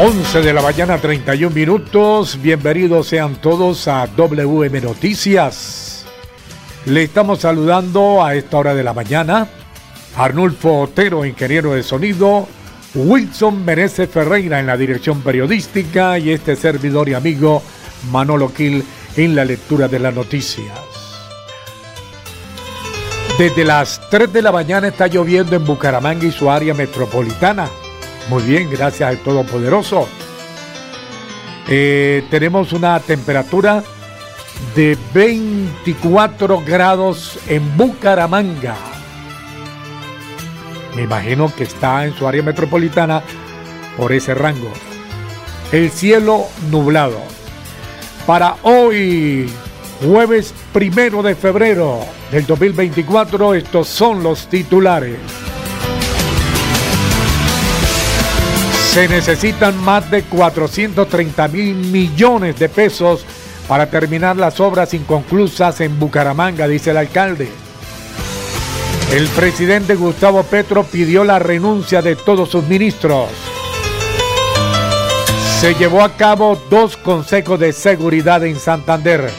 11 de la mañana, 31 minutos. Bienvenidos sean todos a WM Noticias. Le estamos saludando a esta hora de la mañana. Arnulfo Otero, ingeniero de sonido. Wilson Meneses Ferreira en la dirección periodística y este servidor y amigo Manolo Quil en la lectura de las noticias. Desde las 3 de la mañana está lloviendo en Bucaramanga y su área metropolitana. Muy bien, gracias al Todopoderoso. Eh, tenemos una temperatura de 24 grados en Bucaramanga. Me imagino que está en su área metropolitana por ese rango. El cielo nublado. Para hoy, jueves primero de febrero del 2024, estos son los titulares. Se necesitan más de 430 mil millones de pesos para terminar las obras inconclusas en Bucaramanga, dice el alcalde. El presidente Gustavo Petro pidió la renuncia de todos sus ministros. Se llevó a cabo dos consejos de seguridad en Santander.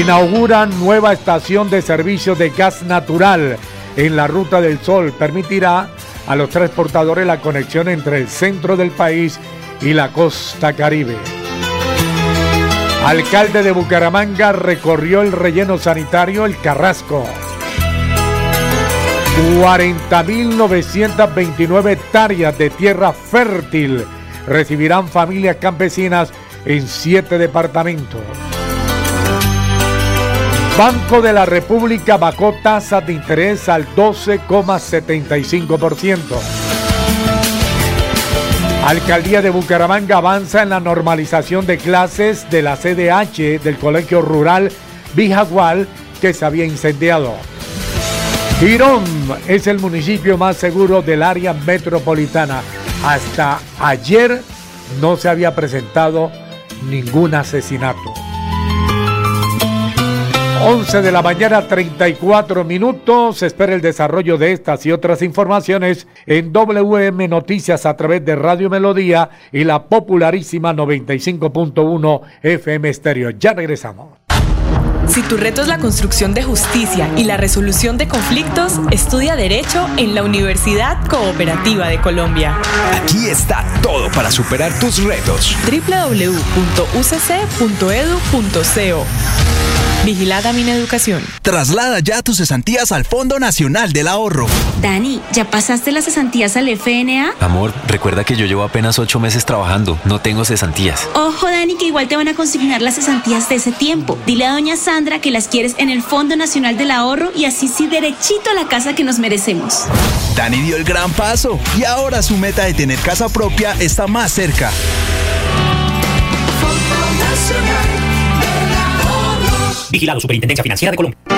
Inauguran nueva estación de servicio de gas natural en la Ruta del Sol. Permitirá a los transportadores la conexión entre el centro del país y la costa caribe. Alcalde de Bucaramanga recorrió el relleno sanitario El Carrasco. 40.929 hectáreas de tierra fértil recibirán familias campesinas en siete departamentos. Banco de la República bajó tasas de interés al 12,75%. Alcaldía de Bucaramanga avanza en la normalización de clases de la CDH del Colegio Rural Bijagual que se había incendiado. Girón es el municipio más seguro del área metropolitana. Hasta ayer no se había presentado ningún asesinato. 11 de la mañana, 34 minutos. Espera el desarrollo de estas y otras informaciones en WM Noticias a través de Radio Melodía y la popularísima 95.1 FM Estéreo. Ya regresamos. Si tu reto es la construcción de justicia y la resolución de conflictos, estudia Derecho en la Universidad Cooperativa de Colombia. Aquí está todo para superar tus retos. www.ucc.edu.co Vigilada mi educación. Traslada ya tus cesantías al Fondo Nacional del Ahorro. Dani, ¿ya pasaste las cesantías al FNA? Amor, recuerda que yo llevo apenas ocho meses trabajando. No tengo cesantías. Ojo, Dani, que igual te van a consignar las cesantías de ese tiempo. Dile a doña Sandra que las quieres en el Fondo Nacional del Ahorro y así sí derechito a la casa que nos merecemos. Dani dio el gran paso y ahora su meta de tener casa propia está más cerca. Vigilado Superintendencia Financiera de Colombia.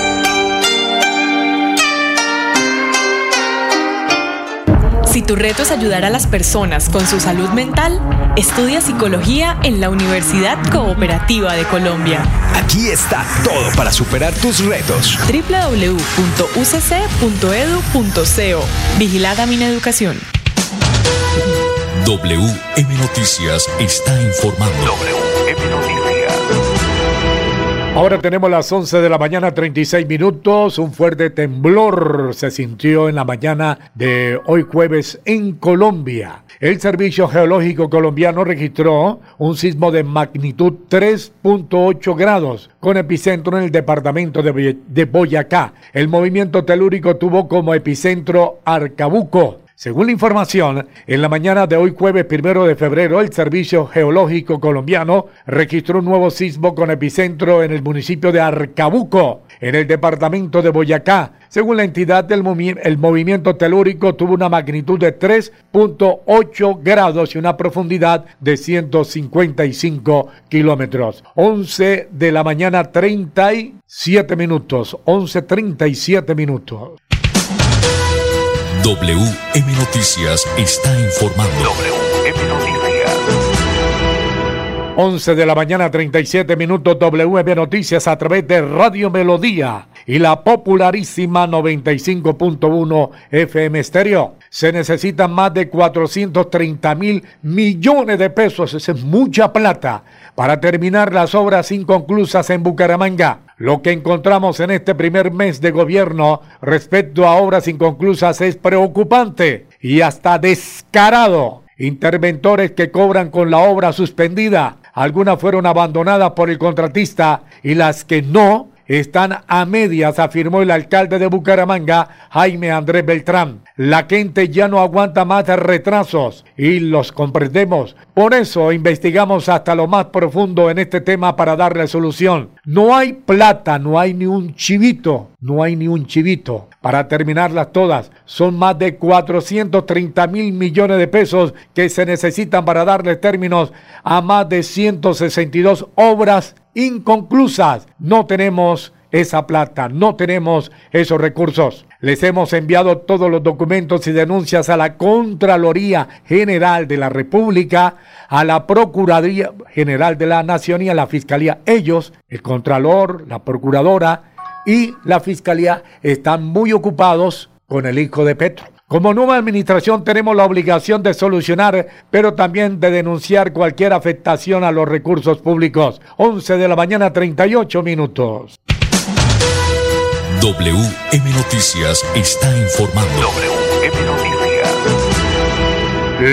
Si tu reto es ayudar a las personas con su salud mental, estudia psicología en la Universidad Cooperativa de Colombia. Aquí está todo para superar tus retos. www.ucc.edu.co Vigilada mi educación. WM Noticias está informando. WM Noticias. Ahora tenemos las 11 de la mañana, 36 minutos. Un fuerte temblor se sintió en la mañana de hoy jueves en Colombia. El Servicio Geológico Colombiano registró un sismo de magnitud 3.8 grados con epicentro en el departamento de Boyacá. El movimiento telúrico tuvo como epicentro Arcabuco. Según la información, en la mañana de hoy jueves primero de febrero, el Servicio Geológico Colombiano registró un nuevo sismo con epicentro en el municipio de Arcabuco, en el departamento de Boyacá. Según la entidad, el, el movimiento telúrico tuvo una magnitud de 3.8 grados y una profundidad de 155 kilómetros. 11 de la mañana, 37 minutos. 11.37 minutos. WM Noticias está informando. WM Noticias. 11 de la mañana, 37 minutos. WM Noticias a través de Radio Melodía y la popularísima 95.1 FM Estéreo. Se necesitan más de 430 mil millones de pesos. Esa es mucha plata para terminar las obras inconclusas en Bucaramanga. Lo que encontramos en este primer mes de gobierno respecto a obras inconclusas es preocupante y hasta descarado. Interventores que cobran con la obra suspendida. Algunas fueron abandonadas por el contratista y las que no están a medias, afirmó el alcalde de Bucaramanga, Jaime Andrés Beltrán. La gente ya no aguanta más retrasos y los comprendemos. Por eso investigamos hasta lo más profundo en este tema para darle solución. No hay plata, no hay ni un chivito, no hay ni un chivito. Para terminarlas todas, son más de 430 mil millones de pesos que se necesitan para darle términos a más de 162 obras inconclusas. No tenemos esa plata, no tenemos esos recursos. Les hemos enviado todos los documentos y denuncias a la Contraloría General de la República, a la Procuraduría General de la Nación y a la Fiscalía. Ellos, el Contralor, la Procuradora y la Fiscalía están muy ocupados con el hijo de Petro. Como nueva administración tenemos la obligación de solucionar, pero también de denunciar cualquier afectación a los recursos públicos. 11 de la mañana, 38 minutos. WM Noticias está informando. WM Noticias.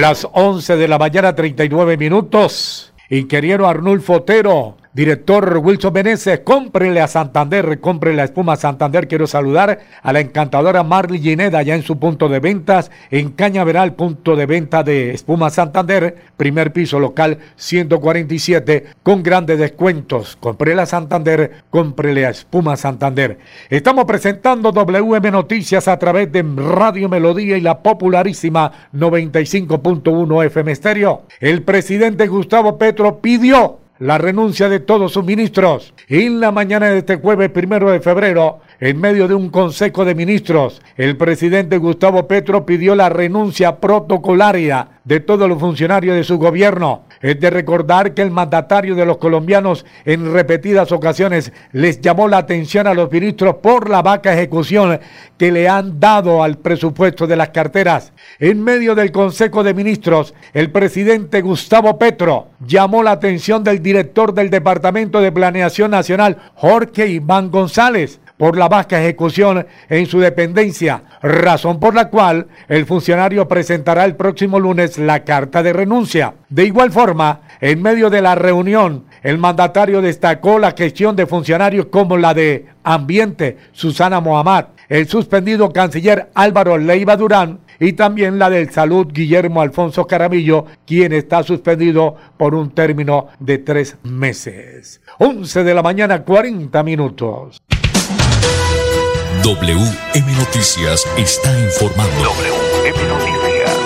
Las 11 de la mañana, 39 minutos. Ingeniero Arnulfo Otero Director Wilson Meneses, cómprele a Santander, cómprele la espuma Santander. Quiero saludar a la encantadora Marley Gineda, ya en su punto de ventas, en Cañaveral, punto de venta de espuma Santander, primer piso local 147, con grandes descuentos. Cómprele a Santander, cómprele a espuma Santander. Estamos presentando WM Noticias a través de Radio Melodía y la popularísima 95.1 FM Estéreo. El presidente Gustavo Petro pidió la renuncia de todos sus ministros. En la mañana de este jueves primero de febrero, en medio de un consejo de ministros, el presidente Gustavo Petro pidió la renuncia protocolaria de todos los funcionarios de su gobierno. Es de recordar que el mandatario de los colombianos en repetidas ocasiones les llamó la atención a los ministros por la vaca ejecución que le han dado al presupuesto de las carteras. En medio del Consejo de Ministros, el presidente Gustavo Petro llamó la atención del director del Departamento de Planeación Nacional, Jorge Iván González, por la baja ejecución en su dependencia, razón por la cual el funcionario presentará el próximo lunes la carta de renuncia. De igual forma, en medio de la reunión, el mandatario destacó la gestión de funcionarios como la de Ambiente, Susana Mohamed, el suspendido canciller Álvaro Leiva Durán y también la del Salud Guillermo Alfonso Caramillo, quien está suspendido por un término de tres meses. 11 de la mañana, 40 minutos. WM Noticias está informando. WM Noticias.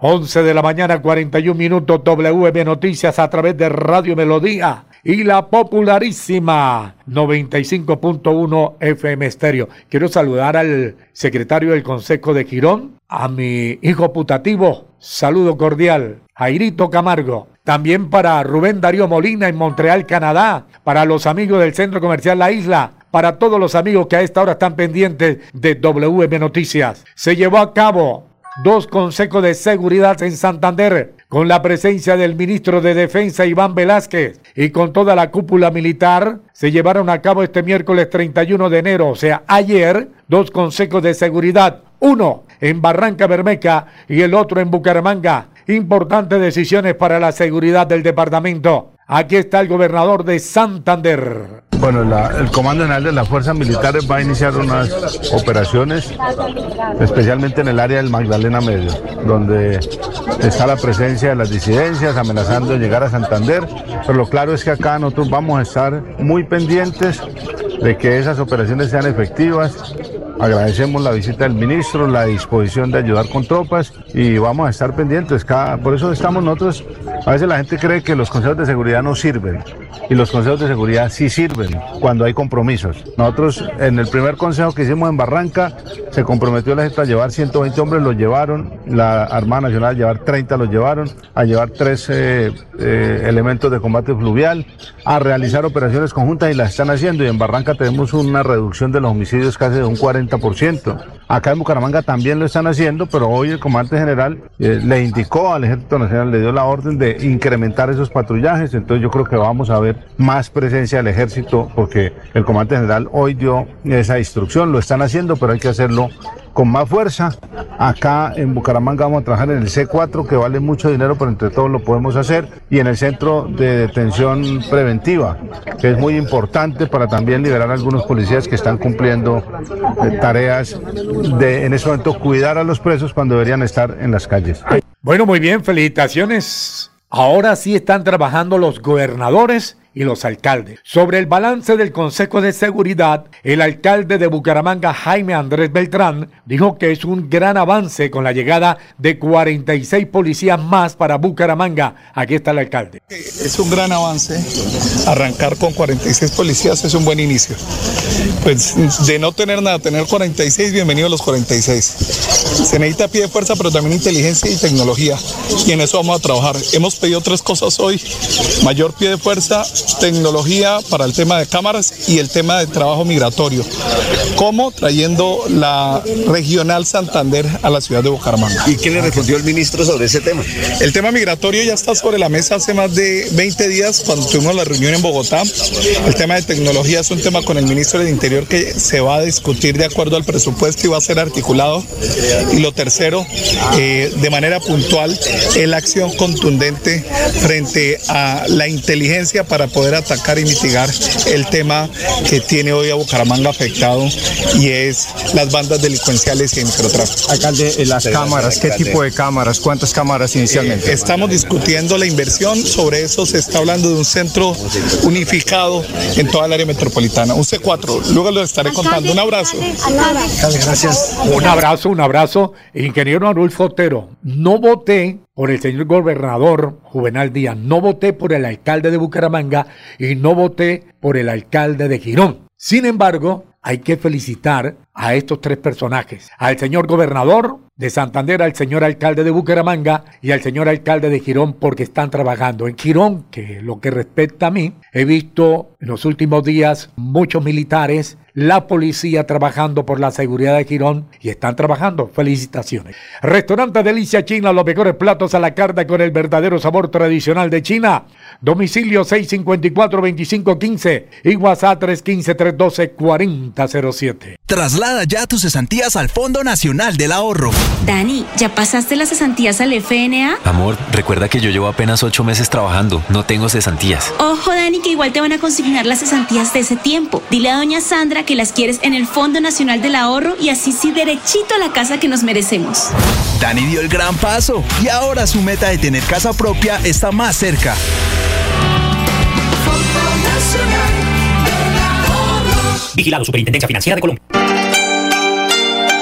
11 de la mañana, 41 minutos. WM Noticias a través de Radio Melodía y la popularísima 95.1 FM Estéreo. Quiero saludar al secretario del Consejo de Girón, a mi hijo putativo. Saludo cordial. Jairito Camargo. También para Rubén Darío Molina en Montreal, Canadá. Para los amigos del Centro Comercial La Isla para todos los amigos que a esta hora están pendientes de WM Noticias. Se llevó a cabo dos consejos de seguridad en Santander con la presencia del ministro de Defensa Iván Velázquez y con toda la cúpula militar, se llevaron a cabo este miércoles 31 de enero, o sea, ayer, dos consejos de seguridad, uno en Barranca Bermeca y el otro en Bucaramanga. Importantes decisiones para la seguridad del departamento. Aquí está el gobernador de Santander. Bueno, el Comando General de las Fuerzas Militares va a iniciar unas operaciones, especialmente en el área del Magdalena Medio, donde está la presencia de las disidencias amenazando llegar a Santander. Pero lo claro es que acá nosotros vamos a estar muy pendientes de que esas operaciones sean efectivas. Agradecemos la visita del ministro, la disposición de ayudar con tropas y vamos a estar pendientes. por eso estamos nosotros, a veces la gente cree que los consejos de seguridad no sirven y los consejos de seguridad sí sirven cuando hay compromisos. Nosotros en el primer consejo que hicimos en Barranca se comprometió la gente a llevar 120 hombres, los llevaron, la Armada Nacional a llevar 30 los llevaron, a llevar tres eh, eh, elementos de combate fluvial, a realizar operaciones conjuntas y las están haciendo y en Barranca tenemos una reducción de los homicidios casi de un 40%. Acá en Bucaramanga también lo están haciendo, pero hoy el comandante general eh, le indicó al Ejército Nacional, le dio la orden de incrementar esos patrullajes, entonces yo creo que vamos a ver más presencia del ejército porque el comandante general hoy dio esa instrucción, lo están haciendo, pero hay que hacerlo con más fuerza. Acá en Bucaramanga vamos a trabajar en el C4, que vale mucho dinero, pero entre todos lo podemos hacer, y en el centro de detención preventiva, que es muy importante para también liberar a algunos policías que están cumpliendo eh, tareas de, en ese momento, cuidar a los presos cuando deberían estar en las calles. Bueno, muy bien, felicitaciones. Ahora sí están trabajando los gobernadores y los alcaldes. Sobre el balance del Consejo de Seguridad, el alcalde de Bucaramanga, Jaime Andrés Beltrán, dijo que es un gran avance con la llegada de 46 policías más para Bucaramanga. Aquí está el alcalde. Es un gran avance. Arrancar con 46 policías es un buen inicio. Pues de no tener nada, tener 46, bienvenidos los 46. Se necesita pie de fuerza, pero también inteligencia y tecnología. Y en eso vamos a trabajar. Hemos pedido tres cosas hoy. Mayor pie de fuerza, tecnología para el tema de cámaras y el tema de trabajo migratorio. ¿Cómo? Trayendo la regional Santander a la ciudad de Bucaramanga. ¿Y qué le respondió el ministro sobre ese tema? El tema migratorio ya está sobre la mesa hace más de 20 días cuando tuvimos la reunión en Bogotá. El tema de tecnología es un tema con el ministro del Interior que se va a discutir de acuerdo al presupuesto y va a ser articulado. Y lo tercero, eh, de manera puntual, es la acción contundente frente a la inteligencia para poder atacar y mitigar el tema que tiene hoy a Bucaramanga afectado y es las bandas delincuenciales y el microtráfico. Alcalde, eh, las cámaras, ¿qué tipo de cámaras? ¿Cuántas cámaras inicialmente? Eh, estamos discutiendo la inversión, sobre eso se está hablando de un centro unificado en toda el área metropolitana, un C4, luego lo estaré contando. Un abrazo. Gracias. Un abrazo, un abrazo. Ingeniero Arulfo Otero, no voté por el señor gobernador Juvenal Díaz, no voté por el alcalde de Bucaramanga y no voté por el alcalde de Girón. Sin embargo, hay que felicitar a estos tres personajes, al señor gobernador de Santander, al señor alcalde de Bucaramanga y al señor alcalde de Girón porque están trabajando. En Girón, que lo que respecta a mí, he visto en los últimos días muchos militares, la policía trabajando por la seguridad de Girón y están trabajando. Felicitaciones. Restaurante Delicia China, los mejores platos a la carta con el verdadero sabor tradicional de China. Domicilio 654-2515 y WhatsApp 315-312-4007. Traslada ya tus cesantías al Fondo Nacional del Ahorro. Dani, ¿ya pasaste las cesantías al FNA? Amor, recuerda que yo llevo apenas ocho meses trabajando. No tengo cesantías. Ojo, Dani, que igual te van a consignar las cesantías de ese tiempo. Dile a doña Sandra que las quieres en el Fondo Nacional del Ahorro y así sí derechito a la casa que nos merecemos. Dani dio el gran paso y ahora su meta de tener casa propia está más cerca. Vigilado Superintendencia Financiera de Colombia.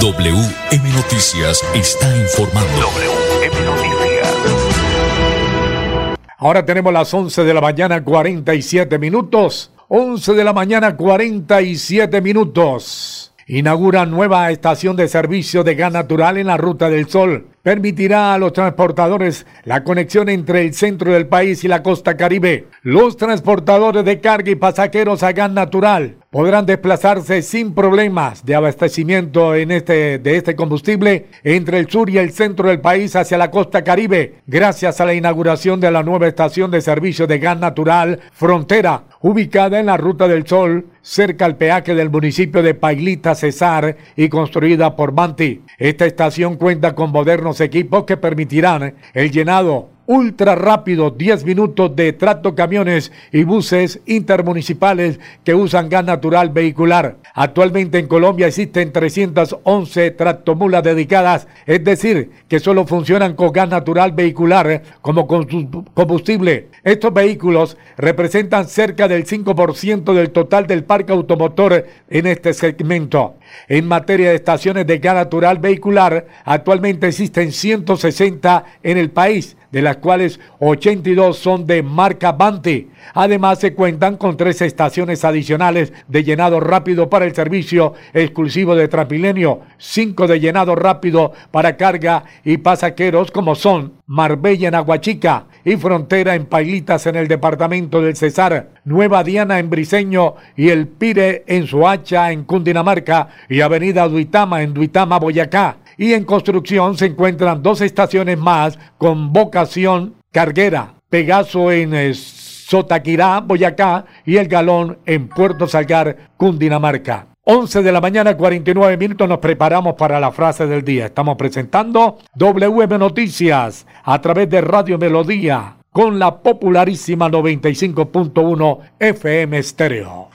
WM Noticias está informando. WM Noticias. Ahora tenemos las 11 de la mañana 47 minutos. 11 de la mañana 47 minutos. Inaugura nueva estación de servicio de gas natural en la Ruta del Sol permitirá a los transportadores la conexión entre el centro del país y la costa caribe. Los transportadores de carga y pasajeros a gas natural podrán desplazarse sin problemas de abastecimiento en este, de este combustible entre el sur y el centro del país hacia la costa caribe, gracias a la inauguración de la nueva estación de servicio de gas natural Frontera, ubicada en la Ruta del Sol, cerca al peaje del municipio de Pailita Cesar y construida por Manti. Esta estación cuenta con modernos equipos que permitirán el llenado ultra rápido, 10 minutos de trato camiones y buses intermunicipales que usan gas natural vehicular. Actualmente en Colombia existen 311 tractomulas dedicadas, es decir, que solo funcionan con gas natural vehicular como combustible. Estos vehículos representan cerca del 5% del total del parque automotor en este segmento. En materia de estaciones de gas natural vehicular, actualmente existen 160 en el país de las cuales 82 son de marca Bante. Además, se cuentan con tres estaciones adicionales de llenado rápido para el servicio exclusivo de Transmilenio, cinco de llenado rápido para carga y pasajeros como son Marbella en Aguachica y Frontera en Pailitas en el departamento del Cesar, Nueva Diana en Briseño y El Pire en Soacha en Cundinamarca y Avenida Duitama en Duitama, Boyacá y en construcción se encuentran dos estaciones más con vocación carguera, Pegaso en eh, Sotaquirá, Boyacá y El Galón en Puerto Salgar, Cundinamarca. 11 de la mañana, 49 minutos, nos preparamos para la frase del día. Estamos presentando WM Noticias a través de Radio Melodía con la popularísima 95.1 FM Stereo.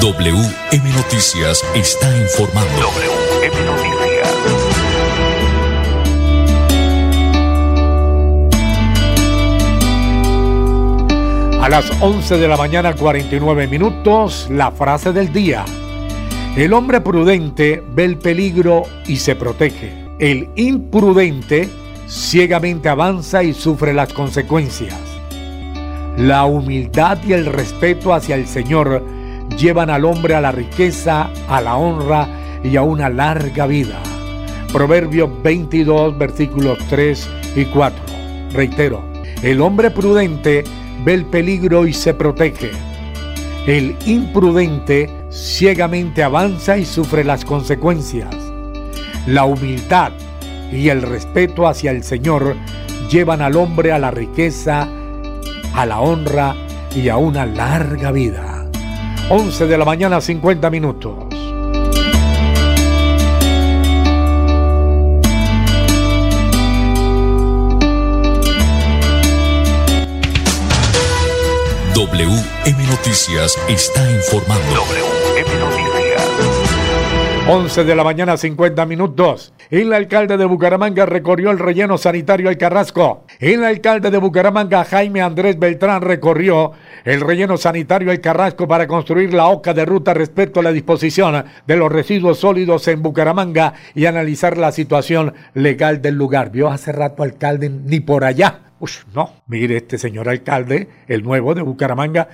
WM Noticias está informando. A las 11 de la mañana 49 minutos, la frase del día. El hombre prudente ve el peligro y se protege. El imprudente ciegamente avanza y sufre las consecuencias. La humildad y el respeto hacia el Señor llevan al hombre a la riqueza, a la honra y a una larga vida. Proverbios 22, versículos 3 y 4. Reitero, el hombre prudente ve el peligro y se protege. El imprudente ciegamente avanza y sufre las consecuencias. La humildad y el respeto hacia el Señor llevan al hombre a la riqueza, a la honra y a una larga vida. 11 de la mañana 50 minutos. WM Noticias está informando. WM Noticias. 11 de la mañana 50 minutos. El alcalde de Bucaramanga recorrió el relleno sanitario El Carrasco. El alcalde de Bucaramanga, Jaime Andrés Beltrán, recorrió el relleno sanitario El Carrasco para construir la hoja de ruta respecto a la disposición de los residuos sólidos en Bucaramanga y analizar la situación legal del lugar. Vio hace rato alcalde ni por allá Uf, no, mire este señor alcalde, el nuevo de Bucaramanga,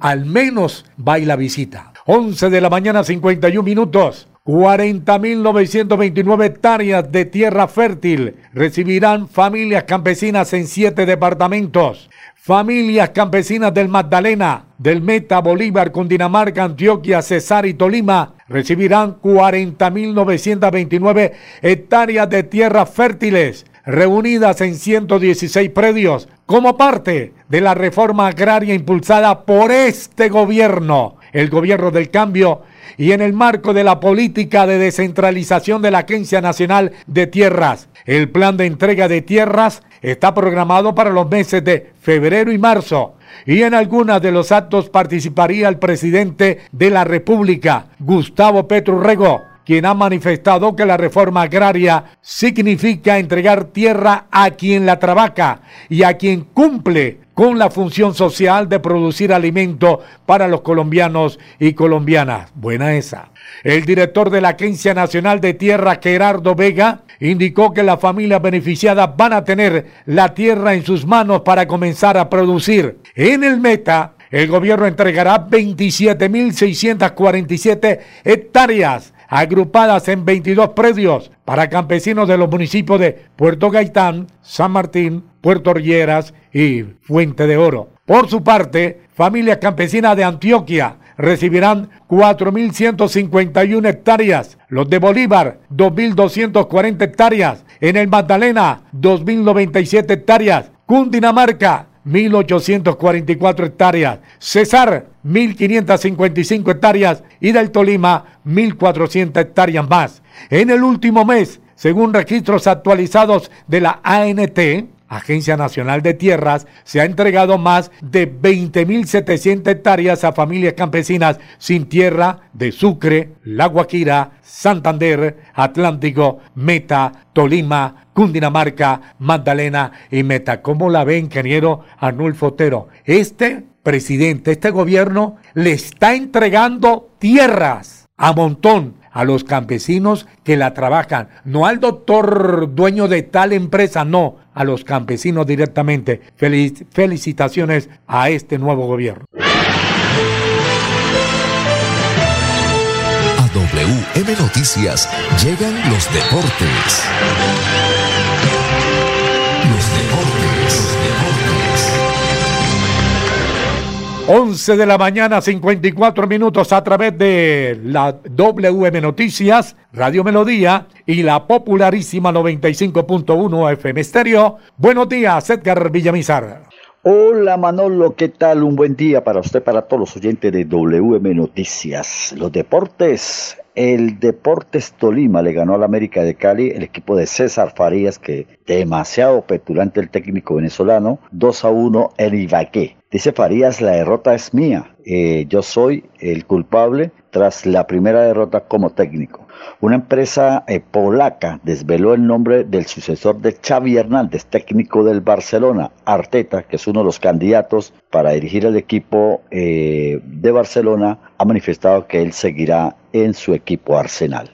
al menos va y la visita. 11 de la mañana, 51 minutos. 40.929 hectáreas de tierra fértil recibirán familias campesinas en siete departamentos. Familias campesinas del Magdalena, del Meta, Bolívar, Cundinamarca, Antioquia, Cesar y Tolima recibirán 40.929 hectáreas de tierras fértiles reunidas en 116 predios como parte de la reforma agraria impulsada por este gobierno, el gobierno del cambio, y en el marco de la política de descentralización de la Agencia Nacional de Tierras. El plan de entrega de tierras está programado para los meses de febrero y marzo y en algunos de los actos participaría el presidente de la República, Gustavo Petro Rego quien ha manifestado que la reforma agraria significa entregar tierra a quien la trabaja y a quien cumple con la función social de producir alimento para los colombianos y colombianas. Buena esa. El director de la Agencia Nacional de Tierra, Gerardo Vega, indicó que las familias beneficiadas van a tener la tierra en sus manos para comenzar a producir. En el Meta, el gobierno entregará 27.647 hectáreas agrupadas en 22 predios para campesinos de los municipios de Puerto Gaitán, San Martín, Puerto Rilleras y Fuente de Oro. Por su parte, familias campesinas de Antioquia recibirán 4.151 hectáreas, los de Bolívar 2.240 hectáreas, en el Magdalena 2.097 hectáreas, Cundinamarca 1.844 hectáreas, Cesar 1.555 hectáreas y del Tolima 1.400 hectáreas más. En el último mes, según registros actualizados de la ANT, Agencia Nacional de Tierras, se ha entregado más de 20.700 hectáreas a familias campesinas sin tierra de Sucre, La Guajira, Santander, Atlántico, Meta, Tolima, Cundinamarca, Magdalena y Meta. ¿Cómo la ve, ingeniero Arnulfo Otero? Este presidente, este gobierno le está entregando tierras a montón a los campesinos que la trabajan, no al doctor dueño de tal empresa, no, a los campesinos directamente. felicitaciones a este nuevo gobierno. A WM Noticias llegan los deportes. 11 de la mañana, 54 minutos a través de la WM Noticias, Radio Melodía y la popularísima 95.1 FM Estéreo. Buenos días, Edgar Villamizar. Hola Manolo, ¿qué tal? Un buen día para usted, para todos los oyentes de WM Noticias. Los deportes el Deportes Tolima le ganó al América de Cali, el equipo de César Farías, que demasiado petulante el técnico venezolano, 2 a 1 en Ibaqué. Dice Farías, la derrota es mía, eh, yo soy el culpable tras la primera derrota como técnico. Una empresa eh, polaca desveló el nombre del sucesor de Xavi Hernández, técnico del Barcelona, Arteta, que es uno de los candidatos para dirigir el equipo eh, de Barcelona, ha manifestado que él seguirá en su equipo Arsenal.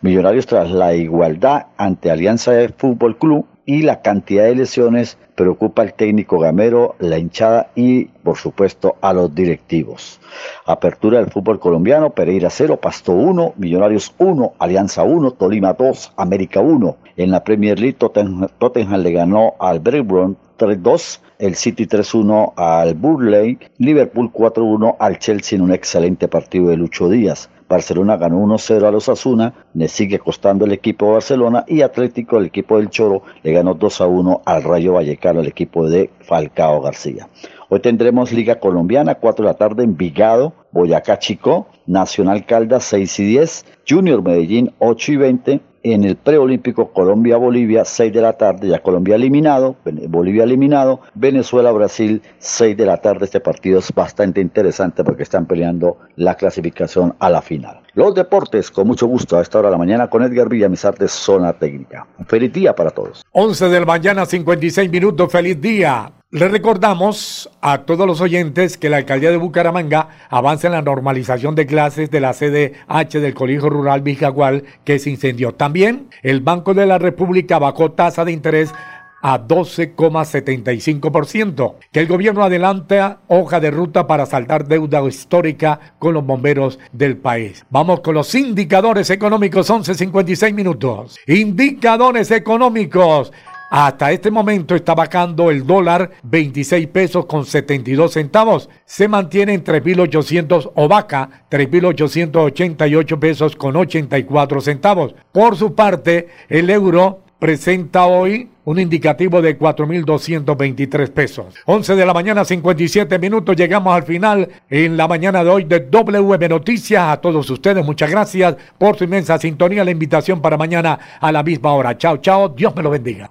Millonarios tras la igualdad ante Alianza de Fútbol Club y la cantidad de lesiones preocupa al técnico gamero, la hinchada y, por supuesto, a los directivos. Apertura del fútbol colombiano, Pereira 0, Pasto 1, Millonarios 1, Alianza 1, Tolima 2, América 1. En la Premier League, Tottenham, le ganó al Blackburn 3-2, el City 3-1 al Burley, Liverpool 4-1 al Chelsea en un excelente partido de Lucho Díaz. Barcelona ganó 1-0 a los Asuna, le sigue costando el equipo de Barcelona y Atlético, el equipo del Choro, le ganó 2-1 al Rayo Vallecano, el equipo de Falcao García. Hoy tendremos Liga Colombiana, 4 de la tarde en Vigado, Boyacá Chico, Nacional Caldas 6 y 10, Junior Medellín 8 y 20, en el preolímpico Colombia-Bolivia, 6 de la tarde, ya Colombia eliminado, Bolivia eliminado, Venezuela-Brasil, 6 de la tarde. Este partido es bastante interesante porque están peleando la clasificación a la final. Los deportes, con mucho gusto, a esta hora de la mañana con Edgar Villamizar de Zona Técnica. Feliz día para todos. 11 de la mañana, 56 minutos, feliz día. Le recordamos a todos los oyentes que la alcaldía de Bucaramanga avanza en la normalización de clases de la sede H del Colegio Rural Vijagual que se incendió. También el Banco de la República bajó tasa de interés a 12,75%. Que el gobierno adelanta hoja de ruta para saltar deuda histórica con los bomberos del país. Vamos con los indicadores económicos, 11.56 minutos. Indicadores económicos. Hasta este momento está bajando el dólar 26 pesos con 72 centavos. Se mantiene en 3.800 o vaca 3.888 pesos con 84 centavos. Por su parte, el euro presenta hoy un indicativo de 4.223 pesos. 11 de la mañana, 57 minutos. Llegamos al final en la mañana de hoy de WM Noticias. A todos ustedes, muchas gracias por su inmensa sintonía. La invitación para mañana a la misma hora. Chao, chao. Dios me lo bendiga.